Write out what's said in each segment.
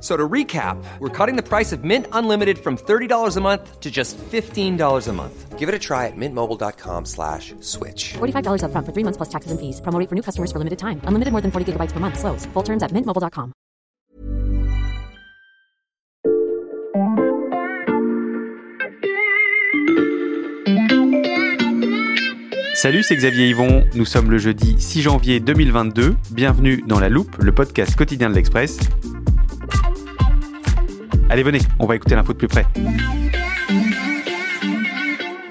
So to recap, we're cutting the price of Mint Unlimited from $30 a month to just $15 a month. Give it a try at mintmobile.com slash switch. $45 upfront for three months plus taxes and fees. Promo rate for new customers for limited time. Unlimited more than 40 gigabytes per month. Slows. Full terms at mintmobile.com. Salut, c'est Xavier Yvon. Nous sommes le jeudi 6 janvier 2022. Bienvenue dans La Loupe, le podcast quotidien de l'Express. Allez, venez, on va écouter l'info de plus près.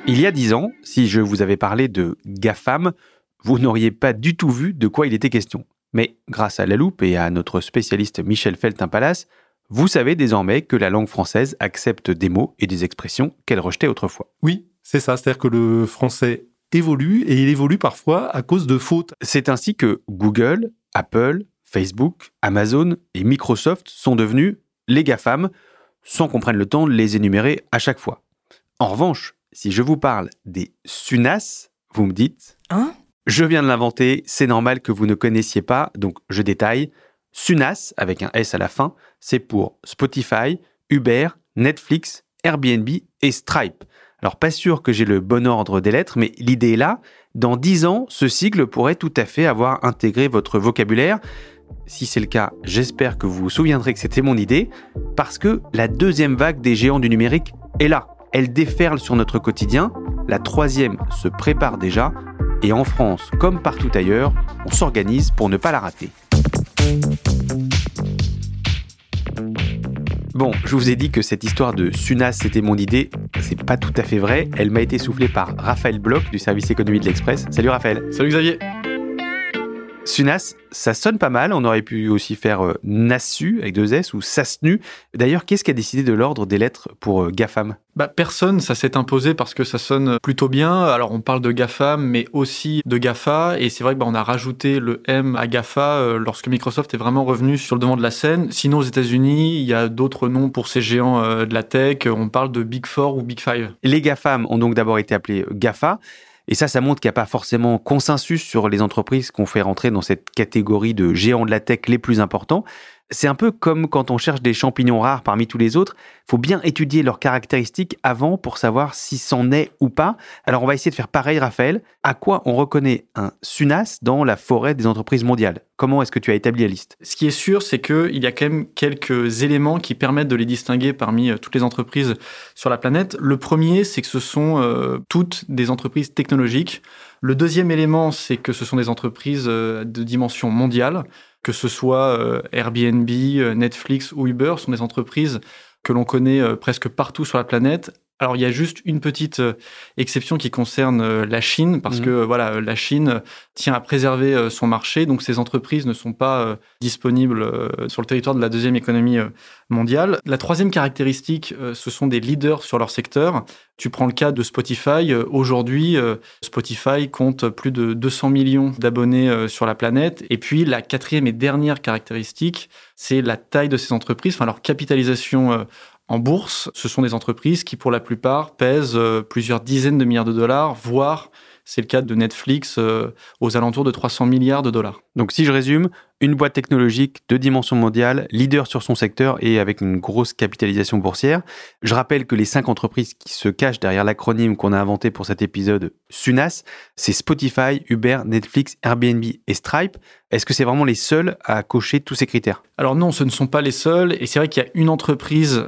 Il y a dix ans, si je vous avais parlé de GAFAM, vous n'auriez pas du tout vu de quoi il était question. Mais grâce à la loupe et à notre spécialiste Michel Feltin-Palace, vous savez désormais que la langue française accepte des mots et des expressions qu'elle rejetait autrefois. Oui, c'est ça, c'est-à-dire que le français évolue et il évolue parfois à cause de fautes. C'est ainsi que Google, Apple, Facebook, Amazon et Microsoft sont devenus les GAFAM, sans qu'on prenne le temps de les énumérer à chaque fois. En revanche, si je vous parle des SUNAS, vous me dites Hein? Je viens de l'inventer, c'est normal que vous ne connaissiez pas, donc je détaille. SUNAS, avec un S à la fin, c'est pour Spotify, Uber, Netflix, Airbnb et Stripe. Alors pas sûr que j'ai le bon ordre des lettres, mais l'idée est là. Dans 10 ans, ce sigle pourrait tout à fait avoir intégré votre vocabulaire. Si c'est le cas, j'espère que vous vous souviendrez que c'était mon idée, parce que la deuxième vague des géants du numérique est là. Elle déferle sur notre quotidien, la troisième se prépare déjà, et en France, comme partout ailleurs, on s'organise pour ne pas la rater. Bon, je vous ai dit que cette histoire de Sunas, c'était mon idée. C'est pas tout à fait vrai. Elle m'a été soufflée par Raphaël Bloch du service économie de l'Express. Salut Raphaël. Salut Xavier. Sunas, ça sonne pas mal. On aurait pu aussi faire euh, Nassu avec deux S ou Sasnu. D'ailleurs, qu'est-ce qui a décidé de l'ordre des lettres pour euh, GAFAM? Bah, Personne, ça s'est imposé parce que ça sonne plutôt bien. Alors on parle de GAFAM, mais aussi de GAFA. Et c'est vrai qu'on bah, a rajouté le M à GAFA euh, lorsque Microsoft est vraiment revenu sur le devant de la scène. Sinon, aux États-Unis, il y a d'autres noms pour ces géants euh, de la tech. On parle de Big Four ou Big Five. Les GAFAM ont donc d'abord été appelés GAFA. Et ça, ça montre qu'il n'y a pas forcément consensus sur les entreprises qu'on fait rentrer dans cette catégorie de géants de la tech les plus importants. C'est un peu comme quand on cherche des champignons rares parmi tous les autres. Il faut bien étudier leurs caractéristiques avant pour savoir si c'en est ou pas. Alors on va essayer de faire pareil, Raphaël. À quoi on reconnaît un SUNAS dans la forêt des entreprises mondiales? Comment est-ce que tu as établi la liste? Ce qui est sûr, c'est qu'il y a quand même quelques éléments qui permettent de les distinguer parmi euh, toutes les entreprises sur la planète. Le premier, c'est que ce sont euh, toutes des entreprises technologiques. Le deuxième élément, c'est que ce sont des entreprises euh, de dimension mondiale que ce soit euh, Airbnb, euh, Netflix ou Uber, sont des entreprises que l'on connaît euh, presque partout sur la planète. Alors il y a juste une petite exception qui concerne la Chine parce mmh. que voilà la Chine tient à préserver son marché donc ces entreprises ne sont pas disponibles sur le territoire de la deuxième économie mondiale. La troisième caractéristique ce sont des leaders sur leur secteur. Tu prends le cas de Spotify. Aujourd'hui, Spotify compte plus de 200 millions d'abonnés sur la planète. Et puis, la quatrième et dernière caractéristique, c'est la taille de ces entreprises, enfin leur capitalisation en bourse, ce sont des entreprises qui, pour la plupart, pèsent euh, plusieurs dizaines de milliards de dollars, voire, c'est le cas de Netflix, euh, aux alentours de 300 milliards de dollars. Donc si je résume, une boîte technologique de dimension mondiale, leader sur son secteur et avec une grosse capitalisation boursière. Je rappelle que les cinq entreprises qui se cachent derrière l'acronyme qu'on a inventé pour cet épisode SUNAS, c'est Spotify, Uber, Netflix, Airbnb et Stripe. Est-ce que c'est vraiment les seuls à cocher tous ces critères? Alors non, ce ne sont pas les seuls et c'est vrai qu'il y a une entreprise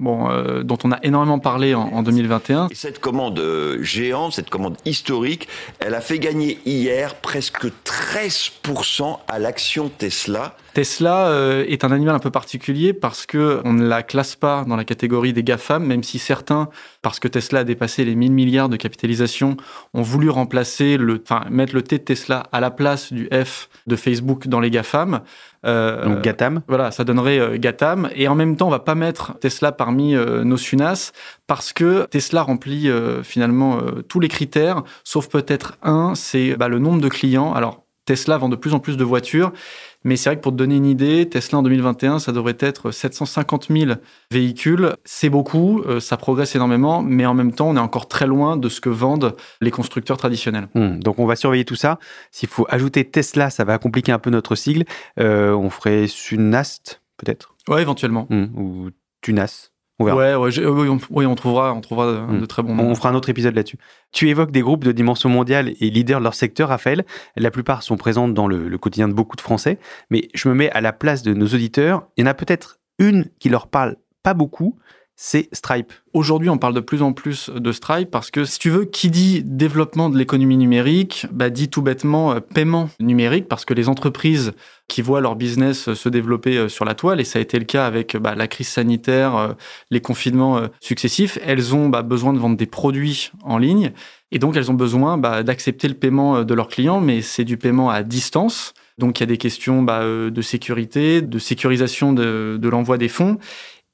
bon, euh, dont on a énormément parlé en, en 2021. Et cette commande euh, géante, cette commande historique, elle a fait gagner hier presque 13% à l'action Tesla. Tesla euh, est un animal un peu particulier parce que on ne la classe pas dans la catégorie des GAFAM, même si certains, parce que Tesla a dépassé les 1000 milliards de capitalisation, ont voulu remplacer le, enfin, mettre le T de Tesla à la place du F de Facebook dans les GAFAM. Euh, Donc Gatam. Voilà, ça donnerait euh, Gatam. Et en même temps, on va pas mettre Tesla parmi nos SUNAS parce que Tesla remplit finalement tous les critères, sauf peut-être un, c'est bah, le nombre de clients. Alors Tesla vend de plus en plus de voitures. Mais c'est vrai que pour te donner une idée, Tesla en 2021, ça devrait être 750 000 véhicules. C'est beaucoup, euh, ça progresse énormément, mais en même temps, on est encore très loin de ce que vendent les constructeurs traditionnels. Hmm, donc on va surveiller tout ça. S'il faut ajouter Tesla, ça va compliquer un peu notre sigle. Euh, on ferait Sunast, peut-être? Ouais, éventuellement. Hmm, Ou Tunas. On verra. Ouais, ouais, oui, on, oui, on trouvera, on trouvera de, Hmm. de très bons noms. On fera un autre épisode là-dessus. Tu évoques des groupes de dimension mondiale et leaders de leur secteur, Raphaël. La plupart sont présents dans le, le quotidien de beaucoup de Français. Mais je me mets à la place de nos auditeurs. Il y en a peut-être une qui leur parle pas beaucoup. C'est Stripe. Aujourd'hui, on parle de plus en plus de Stripe parce que, si tu veux, qui dit développement de l'économie numérique, bah, dit tout bêtement euh, paiement numérique parce que les entreprises qui voient leur business euh, se développer euh, sur la toile, et ça a été le cas avec bah, la crise sanitaire, les confinements successifs, elles ont bah, besoin de vendre des produits en ligne et donc elles ont besoin bah, d'accepter le paiement de leurs clients, mais c'est du paiement à distance. Donc il y a des questions bah, de sécurité, de sécurisation de, de l'envoi des fonds.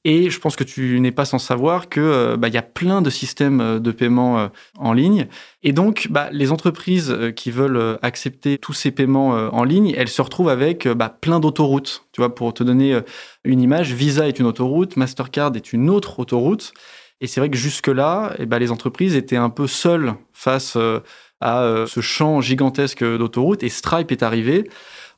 Et je pense que tu n'es pas sans savoir que euh, bah, y a plein de systèmes euh, de paiement euh, en ligne. Et donc, bah, les entreprises qui veulent accepter tous ces paiements en ligne, elles se retrouvent avec bah, plein d'autoroutes. Tu vois, pour te donner une image, Visa est une autoroute, Mastercard est une autre autoroute. Et c'est vrai que jusque-là, eh les entreprises étaient un peu seules face à ce champ gigantesque d'autoroutes. Et Stripe est arrivé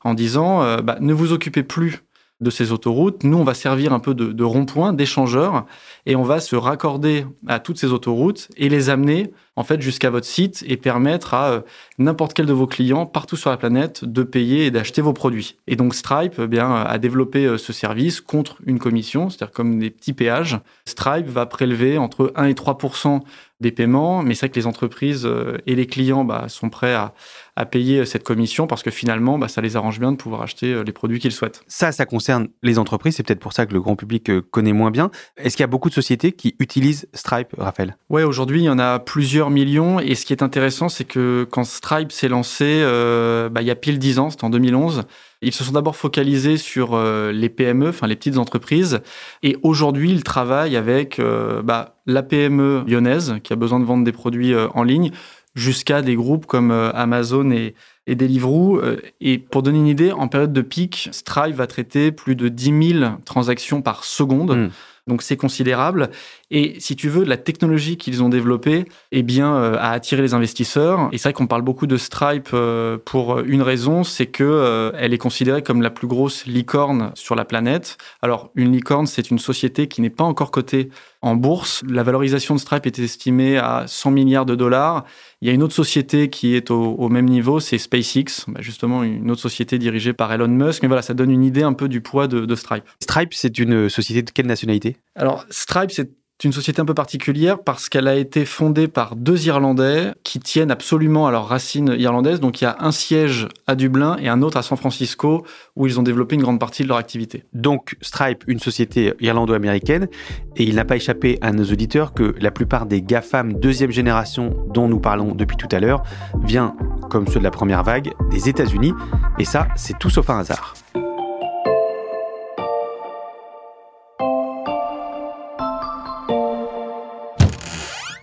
en disant, ne vous occupez plus de ces autoroutes. Nous, on va servir un peu de, rond-point, d'échangeur, et on va se raccorder à toutes ces autoroutes et les amener en fait jusqu'à votre site et permettre à euh, n'importe quel de vos clients partout sur la planète de payer et d'acheter vos produits. Et donc Stripe eh bien a développé euh, ce service contre une commission, c'est-à-dire comme des petits péages. Stripe va prélever entre 1 et 3% des paiements, mais c'est vrai que les entreprises euh, et les clients bah, sont prêts à, à payer cette commission parce que finalement, bah, ça les arrange bien de pouvoir acheter euh, les produits qu'ils souhaitent. Ça, ça concerne les entreprises. C'est peut-être pour ça que le grand public euh, connaît moins bien. Est-ce qu'il y a beaucoup de sociétés qui utilisent Stripe, Raphaël? Ouais, aujourd'hui, il y en a plusieurs millions. Et ce qui est intéressant, c'est que quand Stripe s'est lancé, euh, bah, il y a pile 10 ans, c'était en 2011, ils se sont d'abord focalisés sur euh, les PME, enfin les petites entreprises. Et aujourd'hui, ils travaillent avec euh, bah, la PME lyonnaise qui a besoin de vendre des produits en ligne jusqu'à des groupes comme Amazon et, Deliveroo. Et pour donner une idée, en période de pic, Stripe va traiter plus de 10 000 transactions par seconde. Mm. Donc c'est considérable. Et si tu veux, la technologie qu'ils ont développée eh bien, euh, a attiré les investisseurs. Et c'est vrai qu'on parle beaucoup de Stripe euh, pour une raison, c'est que euh, elle est considérée comme la plus grosse licorne sur la planète. Alors une licorne, c'est une société qui n'est pas encore cotée en bourse. La valorisation de Stripe est estimée à 100 milliards de dollars. Il y a une autre société qui est au, même niveau, c'est SpaceX, bah, justement une autre société dirigée par Elon Musk. Mais voilà, ça donne une idée un peu du poids de Stripe. Stripe, c'est une société de quelle nationalité? Alors, Stripe, c'est une société un peu particulière parce qu'elle a été fondée par deux Irlandais qui tiennent absolument à leurs racines irlandaises. Donc, il y a un siège à Dublin et un autre à San Francisco où ils ont développé une grande partie de leur activité. Donc Stripe, une société irlando-américaine, et il n'a pas échappé à nos auditeurs que la plupart des GAFAM deuxième génération dont nous parlons depuis tout à l'heure vient, comme ceux de la première vague, des États-Unis, et ça, c'est tout sauf un hasard.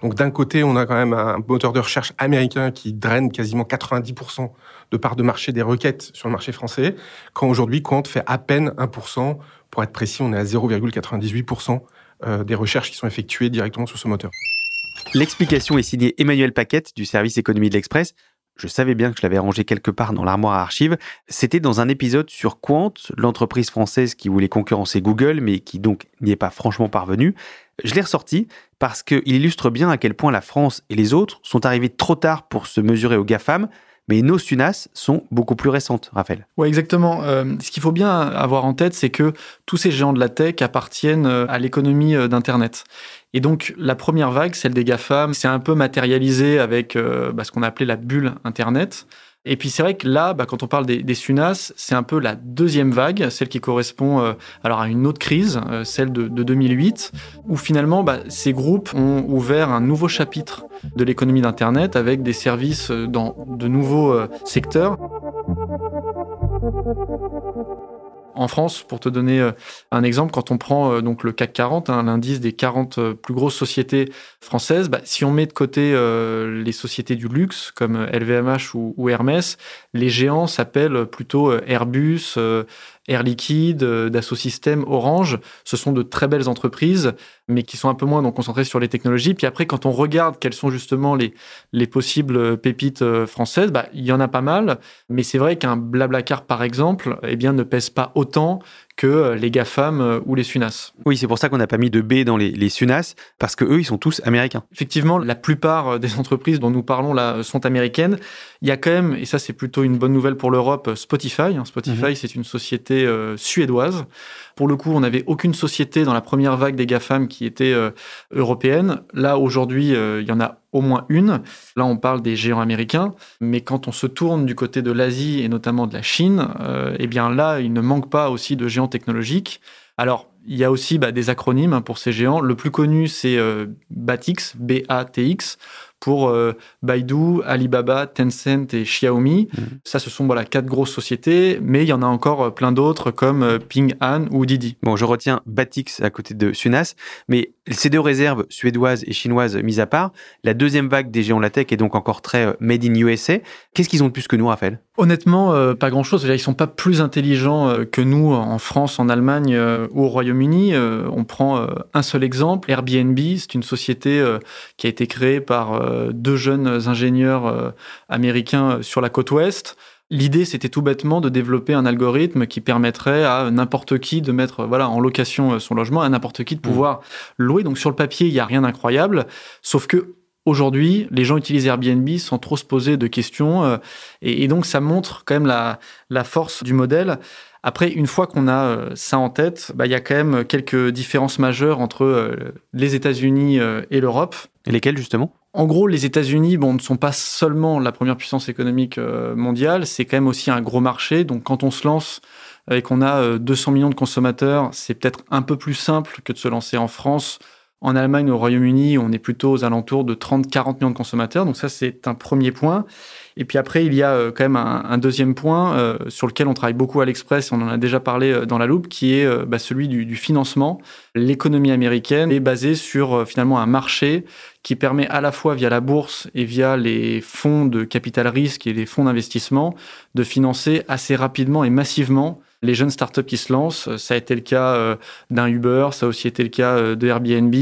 Donc d'un côté, on a quand même un moteur de recherche américain qui draine quasiment 90% de part de marché des requêtes sur le marché français, quand aujourd'hui Quant fait à peine 1%. Pour être précis, on est à 0,98% euh, des recherches qui sont effectuées directement sur ce moteur. L'explication est signée Emmanuel Paquette du service économie de l'Express. Je savais bien que je l'avais rangé quelque part dans l'armoire à archives. C'était dans un épisode sur Quant, l'entreprise française qui voulait concurrencer Google, mais qui donc n'y est pas franchement parvenue. Je l'ai ressorti parce qu'il illustre bien à quel point la France et les autres sont arrivés trop tard pour se mesurer aux GAFAM, Mais nos SUNAS sont beaucoup plus récentes, Raphaël. Oui, exactement. Euh, ce qu'il faut bien avoir en tête, c'est que tous ces géants de la tech appartiennent euh, à l'économie euh, d'Internet. Et donc, la première vague, celle des GAFAM, c'est un peu matérialisé avec bah, ce qu'on a appelé la bulle Internet. Et puis c'est vrai que là, bah, quand on parle des, SUNAS, c'est un peu la deuxième vague, celle qui correspond euh, alors à une autre crise, euh, celle de, 2008, où finalement bah, ces groupes ont ouvert un nouveau chapitre de l'économie d'Internet avec des services euh, dans de nouveaux secteurs. En France, pour te donner euh, un exemple, quand on prend euh, donc le CAC 40, hein, l'indice des 40 euh, plus grosses sociétés françaises, bah, si on met de côté les sociétés du luxe comme LVMH ou, ou Hermès, les géants s'appellent plutôt Airbus, Air Liquide, euh, Dassault Systèmes, Orange, ce sont de très belles entreprises, mais qui sont un peu moins donc, concentrées sur les technologies. Puis après, quand on regarde quelles sont justement les, les possibles pépites euh, françaises, bah, il y en a pas mal, mais c'est vrai qu'un Blablacar, par exemple, eh bien, ne pèse pas autant que euh, les GAFAM euh, ou les SUNAS. Oui, c'est pour ça qu'on n'a pas mis de B dans les, les SUNAS, parce que eux, ils sont tous américains. Effectivement, la plupart euh, des entreprises dont nous parlons là sont américaines. Il y a quand même, et ça c'est plutôt une bonne nouvelle pour l'Europe, Spotify. Hein. Spotify, mhm. c'est une société suédoise. Pour le coup, on n'avait aucune société dans la première vague des GAFAM qui était européenne. Là, aujourd'hui, il y en a au moins une. Là, on parle des géants américains, mais quand on se tourne du côté de l'Asie et notamment de la Chine, euh, eh bien là, il ne manque pas aussi de géants technologiques. Alors, il y a aussi bah, des acronymes hein, pour ces géants. Le plus connu, c'est euh, BATX, B-A-T-X, pour euh, Baidu, Alibaba, Tencent et Xiaomi. Mmh. Ça, ce sont voilà, quatre grosses sociétés, mais il y en a encore euh, plein d'autres comme euh, Ping An ou Didi. Bon, je retiens Batix à côté de Sunas, mais ces deux réserves suédoises et chinoises mises à part, la deuxième vague des géants de la tech est donc encore très made in USA. Qu'est-ce qu'ils ont de plus que nous, Raphaël? Honnêtement, pas grand-chose. Ils sont pas plus intelligents que nous en France, en Allemagne ou au Royaume-Uni. on prend un seul exemple. Airbnb, c'est une société qui a été créée par deux jeunes ingénieurs euh, américains euh, sur la côte ouest. L'idée, c'était tout bêtement de développer un algorithme qui permettrait à n'importe qui de mettre voilà en location son logement, à n'importe qui de mmh. pouvoir louer. Donc sur le papier, il n'y a rien d'incroyable, sauf que Aujourd'hui, les gens utilisent Airbnb sans trop se poser de questions. et, donc, ça montre quand même la, la force du modèle. Après, une fois qu'on a ça en tête, bah, il y a quand même quelques différences majeures entre les États-Unis et l'Europe. Et lesquelles, justement? En gros, les États-Unis ne sont pas seulement la première puissance économique euh, mondiale, c'est quand même aussi un gros marché. Donc quand on se lance et qu'on a 200 euh, millions de consommateurs, c'est peut-être un peu plus simple que de se lancer en France. En Allemagne, au Royaume-Uni, on est plutôt aux alentours de 30-40 millions de consommateurs. Donc ça, c'est un premier point. Et puis après, il y a euh, quand même un, deuxième point euh, sur lequel on travaille beaucoup à l'Express, on en a déjà parlé euh, dans la loupe, qui est bah, celui du, financement. L'économie américaine est basée sur finalement un marché qui permet à la fois via la bourse et via les fonds de capital risque et les fonds d'investissement de financer assez rapidement et massivement les jeunes startups qui se lancent. Ça a été le cas euh, d'un Uber, ça a aussi été le cas euh, de Airbnb.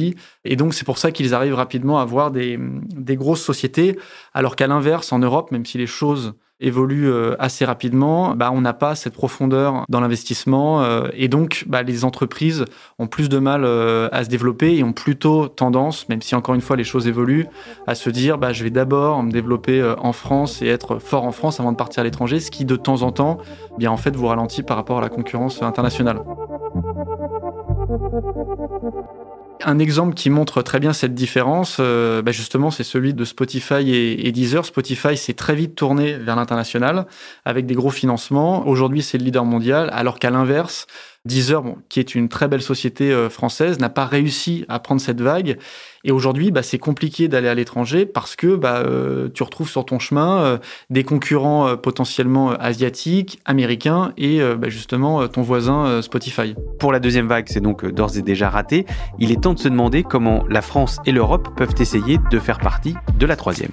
Et donc, c'est pour ça qu'ils arrivent rapidement à avoir des, des grosses sociétés, alors qu'à l'inverse, en Europe, même si les choses évolue euh, assez rapidement, bah, on n'a pas cette profondeur dans l'investissement euh, et donc bah, les entreprises ont plus de mal euh, à se développer et ont plutôt tendance, même si encore une fois les choses évoluent, à se dire bah, je vais d'abord me développer en France et être fort en France avant de partir à l'étranger, ce qui de temps en temps, eh bien en fait vous ralentit par rapport à la concurrence internationale. Un exemple qui montre très bien cette différence, euh, bah, justement, c'est celui de Spotify et, Deezer. Spotify s'est très vite tourné vers l'international avec des gros financements. Aujourd'hui, c'est le leader mondial, alors qu'à l'inverse, Deezer, qui est une très belle société euh, française, n'a pas réussi à prendre cette vague. Et aujourd'hui, bah, c'est compliqué d'aller à l'étranger parce que bah, euh, tu retrouves sur ton chemin euh, des concurrents potentiellement asiatiques, américains et bah, justement ton voisin Spotify. Pour la deuxième vague, c'est donc d'ores et déjà raté. Il est temps de se demander comment la France et l'Europe peuvent essayer de faire partie de la troisième.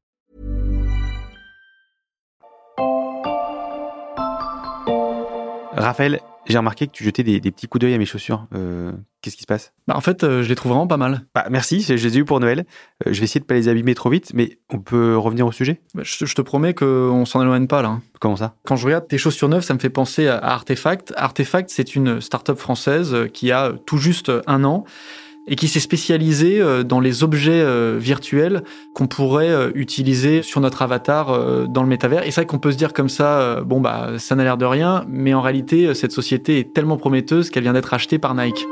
Raphaël, j'ai remarqué que tu jetais des, des petits coups d'œil à mes chaussures. Euh, Qu'est-ce qui se passe? Bah, en fait, euh, je les trouve vraiment pas mal. bah, Merci, je les ai eu pour Noël. Euh, je vais essayer de pas les abîmer trop vite, mais on peut revenir au sujet? Bah, Je, te- je te promets qu'on s'en éloigne pas là. hein. Comment ça? Quand je regarde tes chaussures neuves, ça me fait penser à Artefact. Artefact, c'est une start-up française qui a tout juste un an et qui s'est spécialisée euh, dans les objets euh, virtuels qu'on pourrait euh, utiliser sur notre avatar dans le métavers. Et c'est vrai qu'on peut se dire comme ça, bon bah ça n'a l'air de rien, mais en réalité, cette société est tellement prometteuse qu'elle vient d'être achetée par Nike.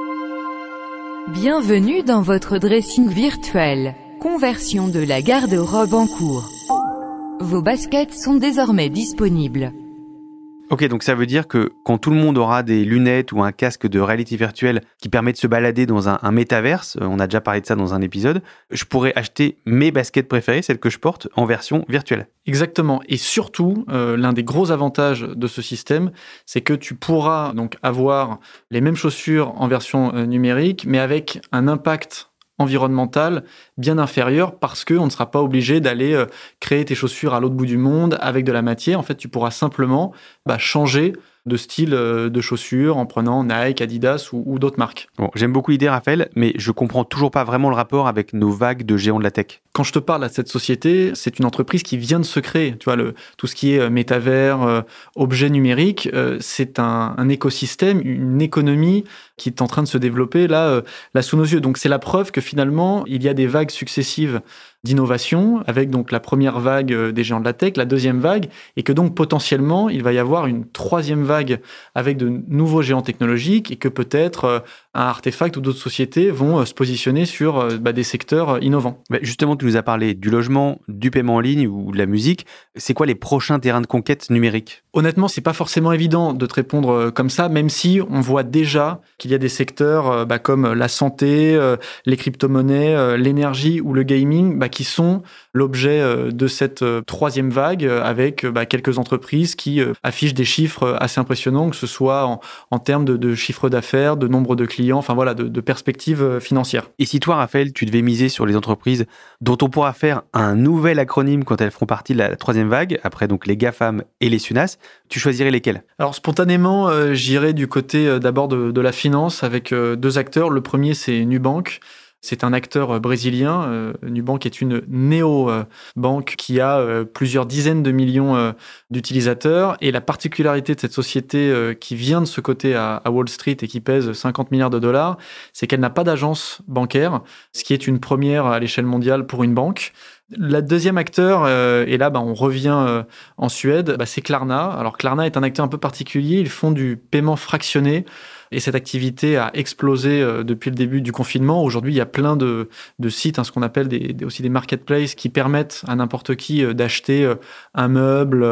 Bienvenue dans votre dressing virtuel. Conversion de la garde-robe en cours. Vos baskets sont désormais disponibles. Ok, donc ça veut dire que quand tout le monde aura des lunettes ou un casque de réalité virtuelle qui permet de se balader dans un, métaverse, euh, on a déjà parlé de ça dans un épisode, je pourrais acheter mes baskets préférées, celles que je porte, en version virtuelle. Exactement. Et surtout, euh, l'un des gros avantages de ce système, c'est que tu pourras donc avoir les mêmes chaussures en version euh, numérique, mais avec un impact environnemental bien inférieur parce que on ne sera pas obligé d'aller euh, créer tes chaussures à l'autre bout du monde avec de la matière. En fait, tu pourras simplement bah, changer de style euh, de chaussures en prenant Nike, Adidas ou, d'autres marques. J'aime beaucoup l'idée, Raphaël, mais je comprends toujours pas vraiment le rapport avec nos vagues de géants de la tech. Quand je te parle à cette société, c'est une entreprise qui vient de se créer. Tu vois, tout ce qui est euh, métavers, euh, objets numériques, euh, c'est un, écosystème, une économie qui est en train de se développer là, euh, là sous nos yeux. Donc c'est la preuve que finalement, il y a des vagues successives d'innovation, avec donc la première vague euh, des géants de la tech, la deuxième vague, et que donc potentiellement, il va y avoir une troisième vague avec de nouveaux géants technologiques, et que peut-être un artefact ou d'autres sociétés vont se positionner sur bah, des secteurs innovants. Bah, justement, tu nous as parlé du logement, du paiement en ligne ou de la musique. C'est quoi les prochains terrains de conquête numériques? Honnêtement, c'est pas forcément évident de te répondre euh, comme ça, même si on voit déjà qu'il y a des secteurs euh, bah, comme la santé, euh, les crypto-monnaies, l'énergie ou le gaming bah, qui sont l'objet de cette troisième vague avec bah, quelques entreprises qui affichent des chiffres assez impressionnants, que ce soit en, en termes de, de chiffre d'affaires, de nombre de clients, enfin voilà, de, de perspectives financières. Et si toi, Raphaël, tu devais miser sur les entreprises dont on pourra faire un nouvel acronyme quand elles feront partie de la troisième vague, après donc les GAFAM et les SUNAS, tu choisirais lesquels? Alors spontanément, euh, j'irai du côté euh, d'abord de, de la finance avec euh, deux acteurs. Le premier, c'est Nubank. C'est un acteur euh, brésilien. Euh, Nubank est une néo-banque qui a euh, plusieurs dizaines de millions d'utilisateurs. Et la particularité de cette société qui vient de ce côté à, Wall Street et qui pèse 50 milliards de dollars, c'est qu'elle n'a pas d'agence bancaire, ce qui est une première à l'échelle mondiale pour une banque. La deuxième acteur, et là bah, on revient en Suède, bah, c'est Klarna. Alors Klarna est un acteur un peu particulier, ils font du paiement fractionné. Et cette activité a explosé euh, depuis le début du confinement. Aujourd'hui, il y a plein de, sites, hein, ce qu'on appelle aussi des marketplaces, qui permettent à n'importe qui euh, d'acheter euh, un meuble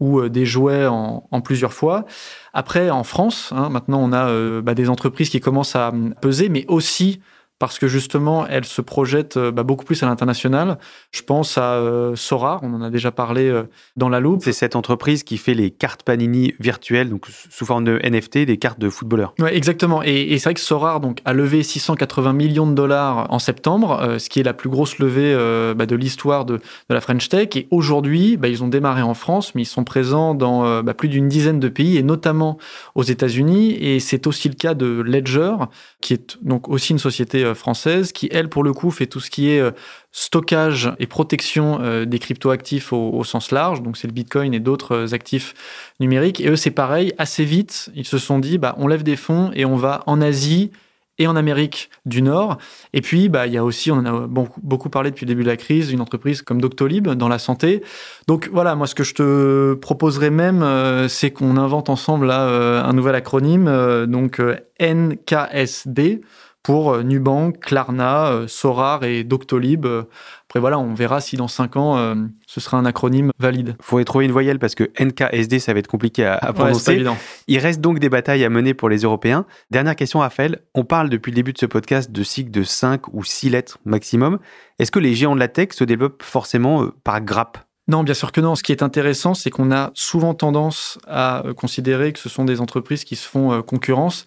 ou des jouets en, plusieurs fois. Après, en France, hein, maintenant, on a bah, des entreprises qui commencent à hum, peser, mais aussi parce que justement, elles se projettent euh, bah, beaucoup plus à l'international. Je pense à euh, Sora, on en a déjà parlé euh, dans la loupe. C'est cette entreprise qui fait les cartes Panini virtuelles, donc sous forme de NFT, des cartes de footballeurs. Ouais, exactement. Et, et c'est vrai que Sorar donc, a levé 680 millions de dollars en septembre, euh, ce qui est la plus grosse levée bah, de l'histoire de, de la French Tech. Et aujourd'hui, bah, ils ont démarré en France, mais ils sont présents dans plus d'une dizaine de pays, et notamment aux États-Unis. Et c'est aussi le cas de Ledger, qui est donc aussi une société euh, française, qui, elle, pour le coup, fait tout ce qui est euh, stockage et protection euh, des cryptoactifs au, sens large. Donc, c'est le Bitcoin et d'autres actifs numériques. Et eux, c'est pareil. Assez vite, ils se sont dit, bah, on lève des fonds et on va en Asie et en Amérique du Nord. Et puis, bah, il y a aussi, on en a beaucoup, parlé depuis le début de la crise, une entreprise comme Doctolib dans la santé. Donc voilà, moi, ce que je te proposerais même, c'est qu'on invente ensemble là un nouvel acronyme, donc NKSD pour euh, Nubank, Klarna, euh, Sorar et Doctolib. Euh, Après voilà, on verra si dans cinq ans euh, ce sera un acronyme valide. Faudrait trouver une voyelle parce que NKSD, ça va être compliqué à, à Ouais, prononcer. évident. Il reste donc des batailles à mener pour les Européens. Dernière question, Raphaël. On parle depuis le début de ce podcast de cycles de 5 ou 6 lettres maximum. Est-ce que les géants de la tech se développent forcément euh, par grappe? Non, bien sûr que non. Ce qui est intéressant, c'est qu'on a souvent tendance à considérer que ce sont des entreprises qui se font concurrence,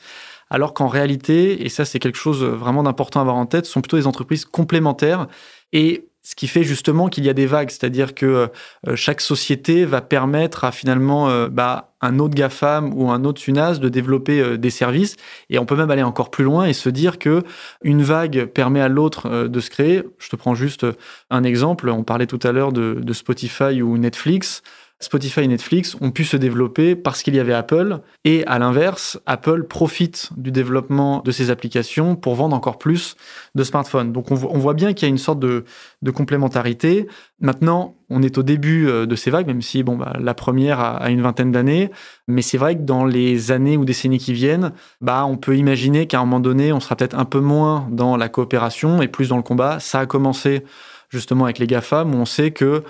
alors qu'en réalité, et ça c'est quelque chose vraiment d'important à avoir en tête, sont plutôt des entreprises complémentaires et ce qui fait justement qu'il y a des vagues, c'est-à-dire que euh, chaque société va permettre à finalement euh, bah, un autre GAFAM ou un autre SUNAS de développer euh, des services. Et on peut même aller encore plus loin et se dire que une vague permet à l'autre de se créer. Je te prends juste un exemple. On parlait tout à l'heure de Spotify ou Netflix. Spotify et Netflix ont pu se développer parce qu'il y avait Apple. Et à l'inverse, Apple profite du développement de ces applications pour vendre encore plus de smartphones. Donc on, voit bien qu'il y a une sorte de, complémentarité. Maintenant, on est au début euh, de ces vagues, même si bon, bah, la première a, une vingtaine d'années. Mais c'est vrai que dans les années ou décennies qui viennent, bah, on peut imaginer qu'à un moment donné, on sera peut-être un peu moins dans la coopération et plus dans le combat. Ça a commencé justement avec les GAFAM, où on sait que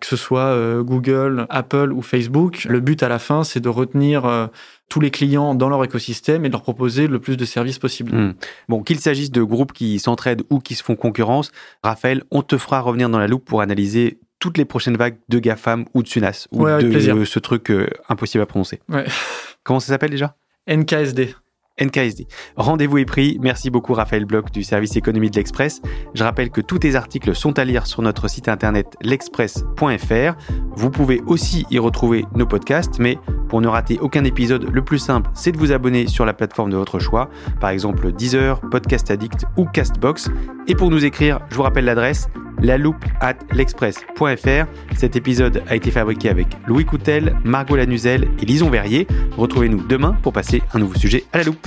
que ce soit euh, Google, Apple ou Facebook, le but à la fin, c'est de retenir euh, tous les clients dans leur écosystème et de leur proposer le plus de services possible. Hmm. Bon, qu'il s'agisse de groupes qui s'entraident ou qui se font concurrence, Raphaël, on te fera revenir dans la loupe pour analyser toutes les prochaines vagues de GAFAM ou de Sunas, ou de ce truc euh, impossible à prononcer. Comment ça s'appelle déjà? NKSD. NKSD. Rendez-vous est pris. Merci beaucoup Raphaël Bloch du service économie de l'Express. Je rappelle que tous tes articles sont à lire sur notre site internet l'express.fr. Vous pouvez aussi y retrouver nos podcasts, mais pour ne rater aucun épisode, le plus simple, c'est de vous abonner sur la plateforme de votre choix, par exemple Deezer, Podcast Addict ou Castbox. Et pour nous écrire, je vous rappelle l'adresse la loupe at l'express.fr. Cet épisode a été fabriqué avec Louis Coutel, Margot Lanuzel et Lison Verrier. Retrouvez-nous demain pour passer un nouveau sujet à la loupe.